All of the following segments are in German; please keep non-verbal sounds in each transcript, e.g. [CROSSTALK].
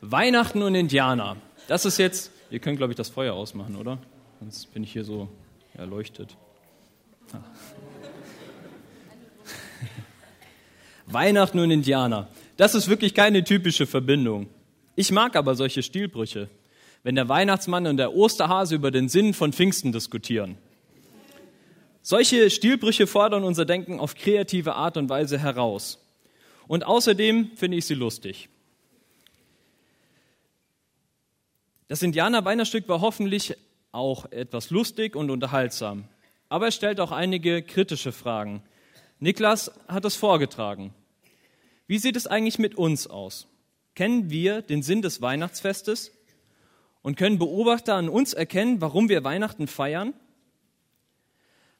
Weihnachten und Indianer. Das ist jetzt, ihr könnt glaube ich das Feuer ausmachen, oder? Sonst bin ich hier so erleuchtet. [LAUGHS] Weihnachten und Indianer. Das ist wirklich keine typische Verbindung. Ich mag aber solche Stilbrüche, wenn der Weihnachtsmann und der Osterhase über den Sinn von Pfingsten diskutieren. Solche Stilbrüche fordern unser Denken auf kreative Art und Weise heraus. Und außerdem finde ich sie lustig. Das Indianer-Weihnachtsstück war hoffentlich auch etwas lustig und unterhaltsam. Aber es stellt auch einige kritische Fragen. Niklas hat es vorgetragen. Wie sieht es eigentlich mit uns aus? Kennen wir den Sinn des Weihnachtsfestes und können Beobachter an uns erkennen, warum wir Weihnachten feiern?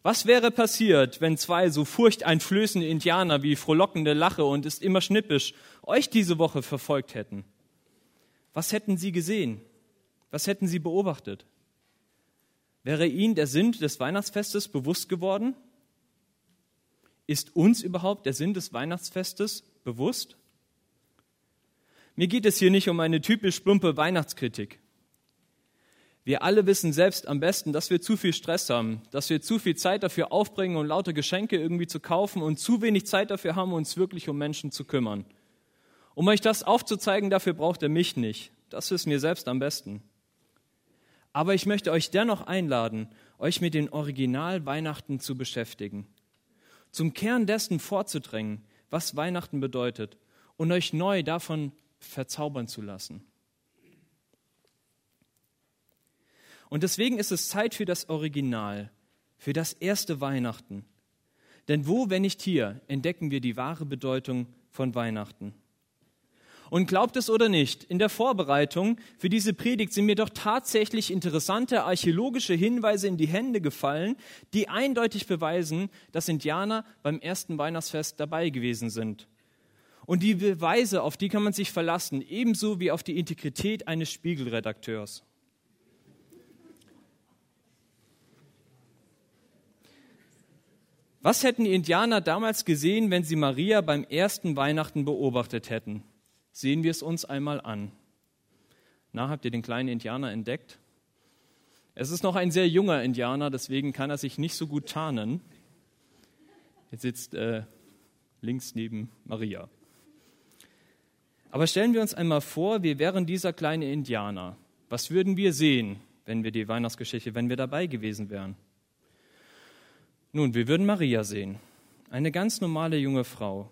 Was wäre passiert, wenn zwei so furchteinflößende Indianer wie frohlockende Lache und ist immer schnippisch euch diese Woche verfolgt hätten? Was hätten sie gesehen? Was hätten sie beobachtet? Wäre ihnen der Sinn des Weihnachtsfestes bewusst geworden? Ist uns überhaupt der Sinn des Weihnachtsfestes bewusst? Mir geht es hier nicht um eine typisch plumpe Weihnachtskritik. Wir alle wissen selbst am besten, dass wir zu viel Stress haben, dass wir zu viel Zeit dafür aufbringen, um lauter Geschenke irgendwie zu kaufen und zu wenig Zeit dafür haben, uns wirklich um Menschen zu kümmern. Um euch das aufzuzeigen, dafür braucht ihr mich nicht. Das wissen wir selbst am besten. Aber ich möchte euch dennoch einladen, euch mit den Original Weihnachten zu beschäftigen, zum Kern dessen vorzudrängen, was Weihnachten bedeutet und euch neu davon verzaubern zu lassen. Und deswegen ist es Zeit für das Original, für das erste Weihnachten. Denn wo, wenn nicht hier, entdecken wir die wahre Bedeutung von Weihnachten. Und glaubt es oder nicht, in der Vorbereitung für diese Predigt sind mir doch tatsächlich interessante archäologische Hinweise in die Hände gefallen, die eindeutig beweisen, dass Indianer beim ersten Weihnachtsfest dabei gewesen sind. Und die Beweise, auf die kann man sich verlassen, ebenso wie auf die Integrität eines Spiegelredakteurs. Was hätten die Indianer damals gesehen, wenn sie Maria beim ersten Weihnachten beobachtet hätten? Sehen wir es uns einmal an. Na, habt ihr den kleinen Indianer entdeckt? Es ist noch ein sehr junger Indianer, deswegen kann er sich nicht so gut tarnen. Er sitzt äh, links neben Maria. Aber stellen wir uns einmal vor, wir wären dieser kleine Indianer. Was würden wir sehen, wenn wir die Weihnachtsgeschichte, wenn wir dabei gewesen wären? Nun, wir würden Maria sehen, eine ganz normale junge Frau.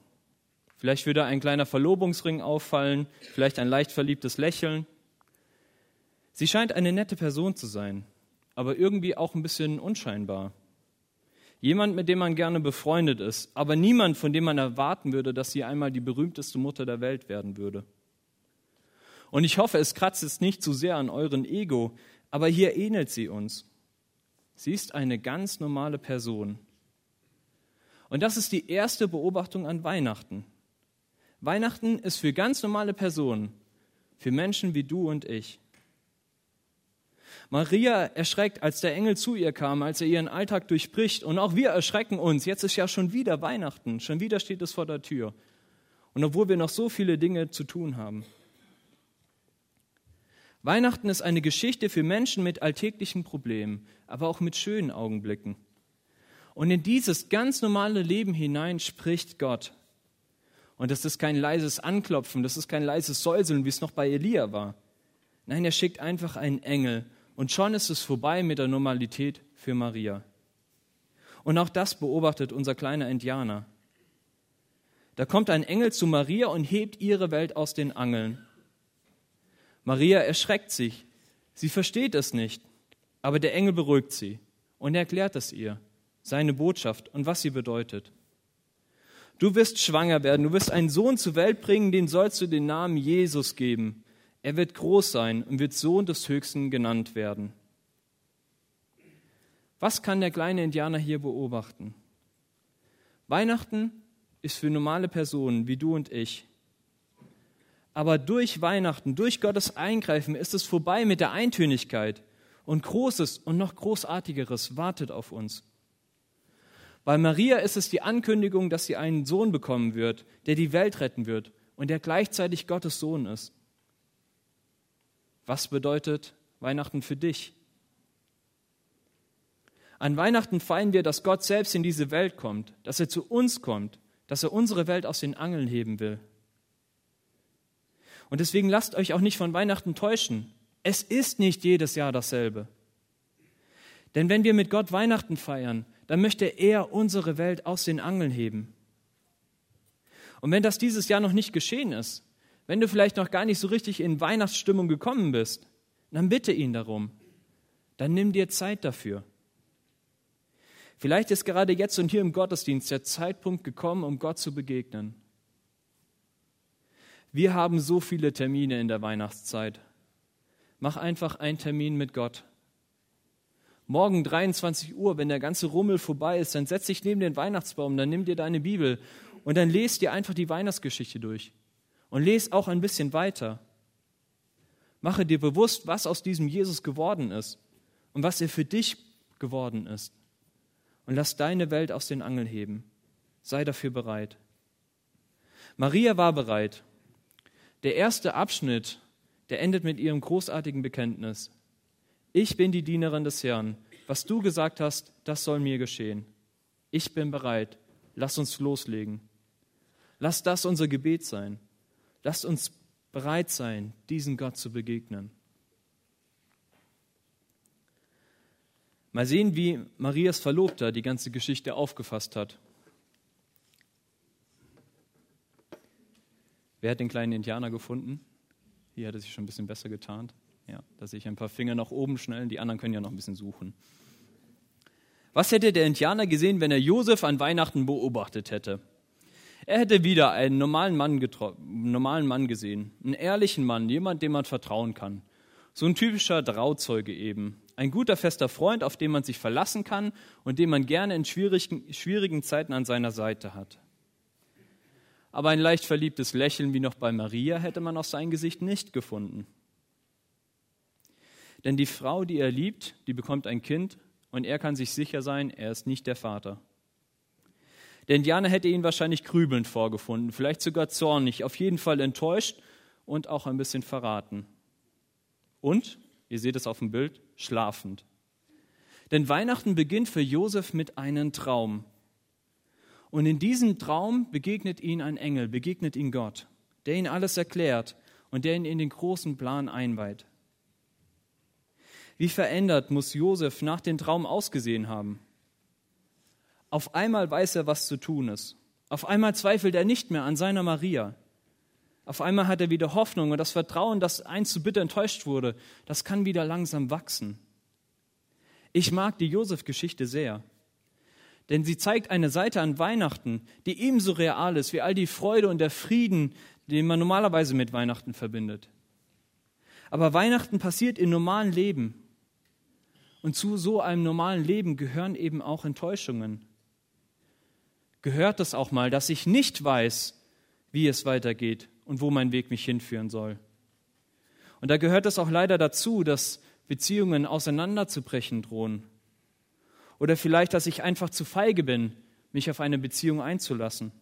Vielleicht würde ein kleiner Verlobungsring auffallen, vielleicht ein leicht verliebtes Lächeln. Sie scheint eine nette Person zu sein, aber irgendwie auch ein bisschen unscheinbar. Jemand, mit dem man gerne befreundet ist, aber niemand, von dem man erwarten würde, dass sie einmal die berühmteste Mutter der Welt werden würde. Und ich hoffe, es kratzt jetzt nicht zu sehr an euren Ego, aber hier ähnelt sie uns. Sie ist eine ganz normale Person. Und das ist die erste Beobachtung an Weihnachten. Weihnachten ist für ganz normale Personen, für Menschen wie du und ich. Maria erschreckt, als der Engel zu ihr kam, als er ihren Alltag durchbricht. Und auch wir erschrecken uns. Jetzt ist ja schon wieder Weihnachten. Schon wieder steht es vor der Tür. Und obwohl wir noch so viele Dinge zu tun haben. Weihnachten ist eine Geschichte für Menschen mit alltäglichen Problemen, aber auch mit schönen Augenblicken. Und in dieses ganz normale Leben hinein spricht Gott. Und das ist kein leises Anklopfen, das ist kein leises Säuseln, wie es noch bei Elia war. Nein, er schickt einfach einen Engel und schon ist es vorbei mit der Normalität für Maria. Und auch das beobachtet unser kleiner Indianer. Da kommt ein Engel zu Maria und hebt ihre Welt aus den Angeln. Maria erschreckt sich. Sie versteht es nicht. Aber der Engel beruhigt sie und erklärt es ihr, seine Botschaft und was sie bedeutet. Du wirst schwanger werden, du wirst einen Sohn zur Welt bringen, den sollst du den Namen Jesus geben. Er wird groß sein und wird Sohn des Höchsten genannt werden. Was kann der kleine Indianer hier beobachten? Weihnachten ist für normale Personen wie du und ich aber durch Weihnachten, durch Gottes Eingreifen ist es vorbei mit der Eintönigkeit. Und Großes und noch Großartigeres wartet auf uns. Bei Maria ist es die Ankündigung, dass sie einen Sohn bekommen wird, der die Welt retten wird und der gleichzeitig Gottes Sohn ist. Was bedeutet Weihnachten für dich? An Weihnachten feiern wir, dass Gott selbst in diese Welt kommt, dass er zu uns kommt, dass er unsere Welt aus den Angeln heben will. Und deswegen lasst euch auch nicht von Weihnachten täuschen. Es ist nicht jedes Jahr dasselbe. Denn wenn wir mit Gott Weihnachten feiern, dann möchte er unsere Welt aus den Angeln heben. Und wenn das dieses Jahr noch nicht geschehen ist, wenn du vielleicht noch gar nicht so richtig in Weihnachtsstimmung gekommen bist, dann bitte ihn darum. Dann nimm dir Zeit dafür. Vielleicht ist gerade jetzt und hier im Gottesdienst der Zeitpunkt gekommen, um Gott zu begegnen. Wir haben so viele Termine in der Weihnachtszeit. Mach einfach einen Termin mit Gott. Morgen 23 Uhr, wenn der ganze Rummel vorbei ist, dann setz dich neben den Weihnachtsbaum, dann nimm dir deine Bibel und dann lest dir einfach die Weihnachtsgeschichte durch. Und lest auch ein bisschen weiter. Mache dir bewusst, was aus diesem Jesus geworden ist und was er für dich geworden ist und lass deine Welt aus den Angeln heben. Sei dafür bereit. Maria war bereit. Der erste Abschnitt, der endet mit ihrem großartigen Bekenntnis. Ich bin die Dienerin des Herrn. Was du gesagt hast, das soll mir geschehen. Ich bin bereit. Lass uns loslegen. Lass das unser Gebet sein. Lass uns bereit sein, diesen Gott zu begegnen. Mal sehen, wie Marias Verlobter die ganze Geschichte aufgefasst hat. Wer hat den kleinen Indianer gefunden? Hier hat er sich schon ein bisschen besser getarnt. Ja, da sehe ich ein paar Finger nach oben schnell, die anderen können ja noch ein bisschen suchen. Was hätte der Indianer gesehen, wenn er Josef an Weihnachten beobachtet hätte? Er hätte wieder einen normalen Mann, normalen Mann gesehen, einen ehrlichen Mann, jemand, dem man vertrauen kann. So ein typischer Trauzeuge eben, ein guter, fester Freund, auf den man sich verlassen kann und den man gerne in schwierigen, schwierigen Zeiten an seiner Seite hat. Aber ein leicht verliebtes Lächeln wie noch bei Maria hätte man auf sein Gesicht nicht gefunden. Denn die Frau, die er liebt, die bekommt ein Kind und er kann sich sicher sein, er ist nicht der Vater. Der Indianer hätte ihn wahrscheinlich grübelnd vorgefunden, vielleicht sogar zornig, auf jeden Fall enttäuscht und auch ein bisschen verraten. Und Ihr seht es auf dem Bild, schlafend. Denn Weihnachten beginnt für Josef mit einem Traum. Und in diesem Traum begegnet ihn ein Engel, begegnet ihn Gott, der ihn alles erklärt und der ihn in den großen Plan einweiht. Wie verändert muss Josef nach dem Traum ausgesehen haben? Auf einmal weiß er, was zu tun ist. Auf einmal zweifelt er nicht mehr an seiner Maria. Auf einmal hat er wieder Hoffnung und das Vertrauen, das einst zu bitter enttäuscht wurde, das kann wieder langsam wachsen. Ich mag die Josef-Geschichte sehr, denn sie zeigt eine Seite an Weihnachten, die ebenso real ist wie all die Freude und der Frieden, den man normalerweise mit Weihnachten verbindet. Aber Weihnachten passiert im normalen Leben. Und zu so einem normalen Leben gehören eben auch Enttäuschungen. Gehört es auch mal, dass ich nicht weiß, wie es weitergeht und wo mein Weg mich hinführen soll. Und da gehört es auch leider dazu, dass Beziehungen auseinanderzubrechen drohen. Oder vielleicht, dass ich einfach zu feige bin, mich auf eine Beziehung einzulassen.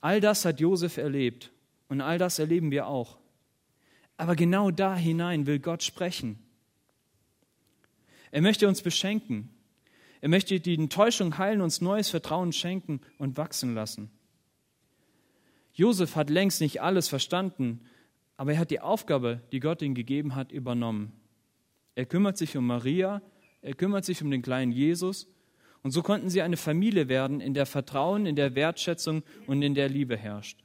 All das hat Josef erlebt und all das erleben wir auch. Aber genau da hinein will Gott sprechen. Er möchte uns beschenken. Er möchte die Enttäuschung heilen, uns neues Vertrauen schenken und wachsen lassen. Josef hat längst nicht alles verstanden, aber er hat die Aufgabe, die Gott ihm gegeben hat, übernommen. Er kümmert sich um Maria, er kümmert sich um den kleinen Jesus und so konnten sie eine Familie werden, in der Vertrauen, in der Wertschätzung und in der Liebe herrscht.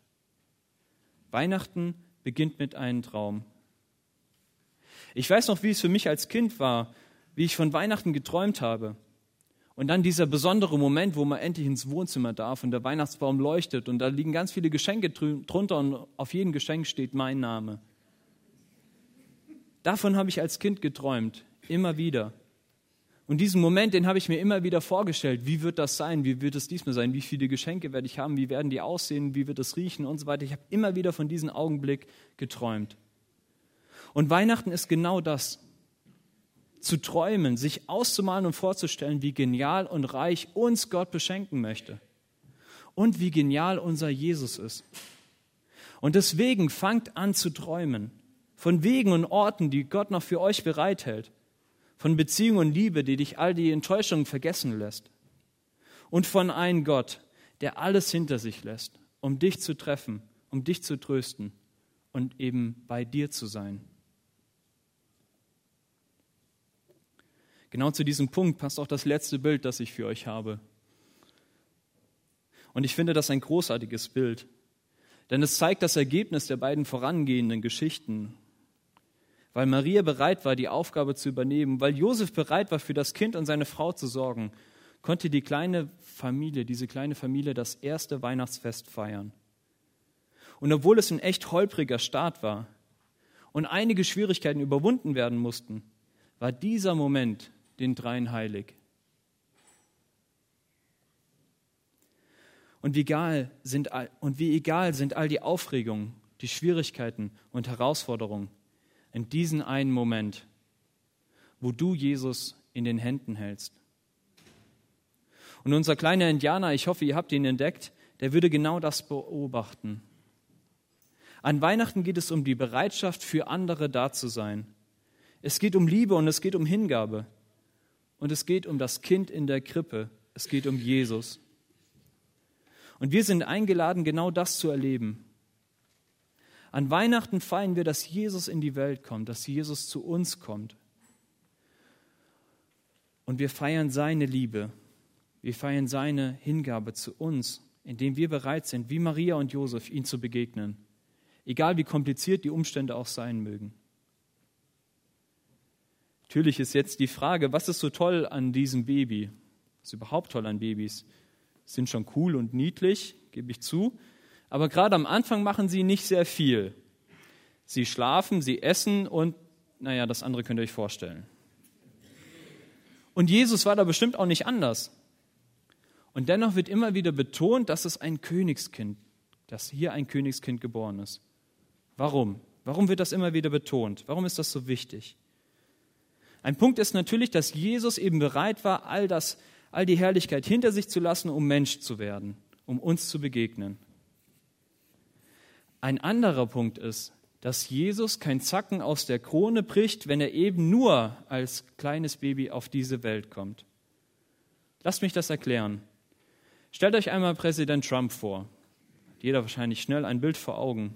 Weihnachten beginnt mit einem Traum. Ich weiß noch, wie es für mich als Kind war, wie ich von Weihnachten geträumt habe. Und dann dieser besondere Moment, wo man endlich ins Wohnzimmer darf und der Weihnachtsbaum leuchtet und da liegen ganz viele Geschenke drunter und auf jedem Geschenk steht mein Name. Davon habe ich als Kind geträumt, immer wieder. Und diesen Moment, den habe ich mir immer wieder vorgestellt. Wie wird das sein? Wie wird es diesmal sein? Wie viele Geschenke werde ich haben? Wie werden die aussehen? Wie wird es riechen? Und so weiter. Ich habe immer wieder von diesem Augenblick geträumt. Und Weihnachten ist genau das. zu träumen, sich auszumalen und vorzustellen, wie genial und reich uns Gott beschenken möchte und wie genial unser Jesus ist. Und deswegen fangt an zu träumen von Wegen und Orten, die Gott noch für euch bereithält, von Beziehung und Liebe, die dich all die Enttäuschungen vergessen lässt und von einem Gott, der alles hinter sich lässt, um dich zu treffen, um dich zu trösten und eben bei dir zu sein. Genau zu diesem Punkt passt auch das letzte Bild, das ich für euch habe. Und ich finde das ein großartiges Bild, denn es zeigt das Ergebnis der beiden vorangehenden Geschichten. Weil Maria bereit war, die Aufgabe zu übernehmen, weil Josef bereit war, für das Kind und seine Frau zu sorgen, konnte die kleine Familie, diese kleine Familie, das erste Weihnachtsfest feiern. Und obwohl es ein echt holpriger Start war und einige Schwierigkeiten überwunden werden mussten, war dieser Moment den dreien heilig. Und wie, egal sind, und wie egal sind all die Aufregungen, die Schwierigkeiten und Herausforderungen in diesem einen Moment, wo du Jesus in den Händen hältst. Und unser kleiner Indianer, ich hoffe, ihr habt ihn entdeckt, der würde genau das beobachten. An Weihnachten geht es um die Bereitschaft, für andere da zu sein. Es geht um Liebe und es geht um Hingabe. Und es geht um das Kind in der Krippe. Es geht um Jesus. Und wir sind eingeladen, genau das zu erleben. An Weihnachten feiern wir, dass Jesus in die Welt kommt, dass Jesus zu uns kommt. Und wir feiern seine Liebe. Wir feiern seine Hingabe zu uns, indem wir bereit sind, wie Maria und Josef, ihm zu begegnen. Egal wie kompliziert die Umstände auch sein mögen. Natürlich ist jetzt die Frage, was ist so toll an diesem Baby? Was ist überhaupt toll an Babys? Sind schon cool und niedlich, gebe ich zu. Aber gerade am Anfang machen sie nicht sehr viel. Sie schlafen, sie essen und, naja, das andere könnt ihr euch vorstellen. Und Jesus war da bestimmt auch nicht anders. Und dennoch wird immer wieder betont, dass es ein Königskind, dass hier ein Königskind geboren ist. Warum? Warum wird das immer wieder betont? Warum ist das so wichtig? Ein Punkt ist natürlich, dass Jesus eben bereit war, all das, all die Herrlichkeit hinter sich zu lassen, um Mensch zu werden, um uns zu begegnen. Ein anderer Punkt ist, dass Jesus kein Zacken aus der Krone bricht, wenn er eben nur als kleines Baby auf diese Welt kommt. Lasst mich das erklären. Stellt euch einmal Präsident Trump vor. Jeder wahrscheinlich schnell ein Bild vor Augen.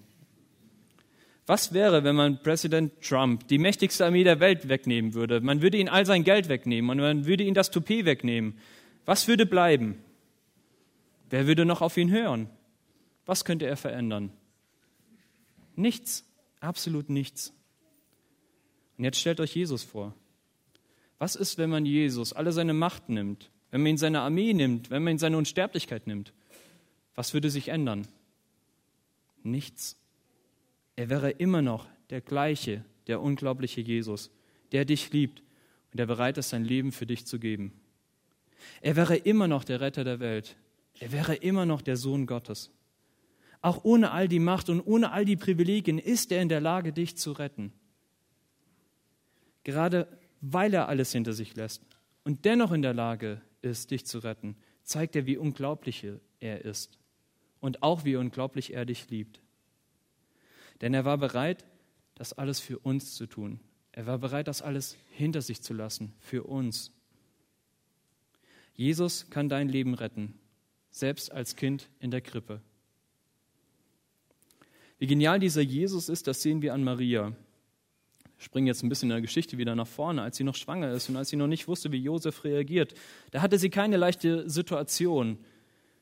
Was wäre, wenn man Präsident Trump die mächtigste Armee der Welt wegnehmen würde? Man würde ihm all sein Geld wegnehmen und man würde ihm das Toupet wegnehmen. Was würde bleiben? Wer würde noch auf ihn hören? Was könnte er verändern? Nichts, absolut nichts. Und jetzt stellt euch Jesus vor. Was ist, wenn man Jesus alle seine Macht nimmt, wenn man ihn seine Armee nimmt, wenn man ihn seine Unsterblichkeit nimmt? Was würde sich ändern? Nichts. Er wäre immer noch der gleiche, der unglaubliche Jesus, der dich liebt und der bereit ist, sein Leben für dich zu geben. Er wäre immer noch der Retter der Welt. Er wäre immer noch der Sohn Gottes. Auch ohne all die Macht und ohne all die Privilegien ist er in der Lage, dich zu retten. Gerade weil er alles hinter sich lässt und dennoch in der Lage ist, dich zu retten, zeigt er, wie unglaublich er ist und auch wie unglaublich er dich liebt. Denn er war bereit, das alles für uns zu tun. Er war bereit, das alles hinter sich zu lassen, für uns. Jesus kann dein Leben retten, selbst als Kind in der Krippe. Wie genial dieser Jesus ist, das sehen wir an Maria. Wir springen jetzt ein bisschen in der Geschichte wieder nach vorne, als sie noch schwanger ist und als sie noch nicht wusste, wie Josef reagiert. Da hatte sie keine leichte Situation.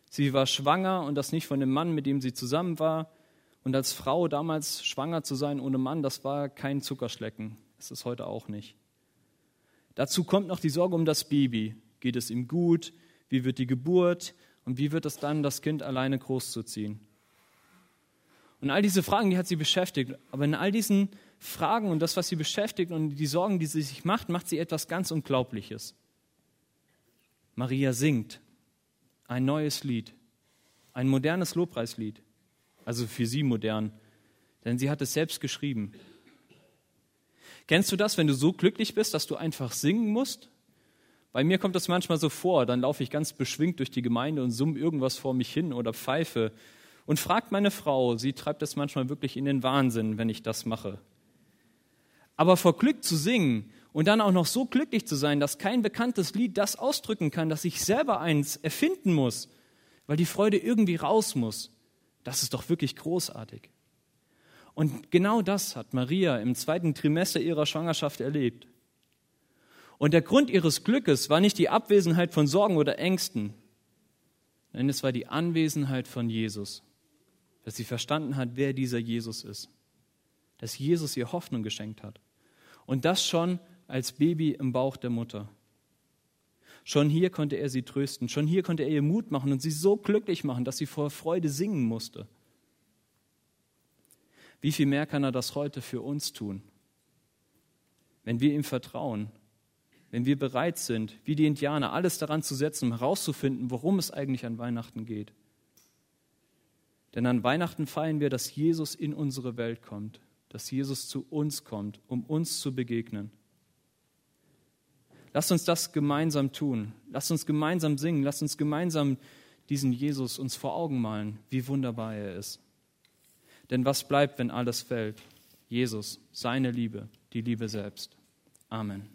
Sie war schwanger und das nicht von dem Mann, mit dem sie zusammen war, und als Frau damals schwanger zu sein ohne Mann, das war kein Zuckerschlecken. Das ist heute auch nicht. Dazu kommt noch die Sorge um das Baby. Geht es ihm gut? Wie wird die Geburt? Und wie wird es dann, das Kind alleine großzuziehen? Und all diese Fragen, die hat sie beschäftigt. Aber in all diesen Fragen und das, was sie beschäftigt und die Sorgen, die sie sich macht, macht sie etwas ganz Unglaubliches. Maria singt ein neues Lied, ein modernes Lobpreislied also für sie modern, denn sie hat es selbst geschrieben. Kennst du das, wenn du so glücklich bist, dass du einfach singen musst? Bei mir kommt das manchmal so vor, dann laufe ich ganz beschwingt durch die Gemeinde und summe irgendwas vor mich hin oder pfeife und fragt meine Frau, sie treibt das manchmal wirklich in den Wahnsinn, wenn ich das mache. Aber vor Glück zu singen und dann auch noch so glücklich zu sein, dass kein bekanntes Lied das ausdrücken kann, dass ich selber eins erfinden muss, weil die Freude irgendwie raus muss, das ist doch wirklich großartig. Und genau das hat Maria im zweiten Trimester ihrer Schwangerschaft erlebt. Und der Grund ihres Glückes war nicht die Abwesenheit von Sorgen oder Ängsten, nein, es war die Anwesenheit von Jesus, dass sie verstanden hat, wer dieser Jesus ist, dass Jesus ihr Hoffnung geschenkt hat. Und das schon als Baby im Bauch der Mutter. Schon hier konnte er sie trösten, schon hier konnte er ihr Mut machen und sie so glücklich machen, dass sie vor Freude singen musste. Wie viel mehr kann er das heute für uns tun? Wenn wir ihm vertrauen, wenn wir bereit sind, wie die Indianer, alles daran zu setzen, um herauszufinden, worum es eigentlich an Weihnachten geht. Denn an Weihnachten feiern wir, dass Jesus in unsere Welt kommt, dass Jesus zu uns kommt, um uns zu begegnen. Lasst uns das gemeinsam tun. Lasst uns gemeinsam singen. Lasst uns gemeinsam diesen Jesus uns vor Augen malen, wie wunderbar er ist. Denn was bleibt, wenn alles fällt? Jesus, seine Liebe, die Liebe selbst. Amen.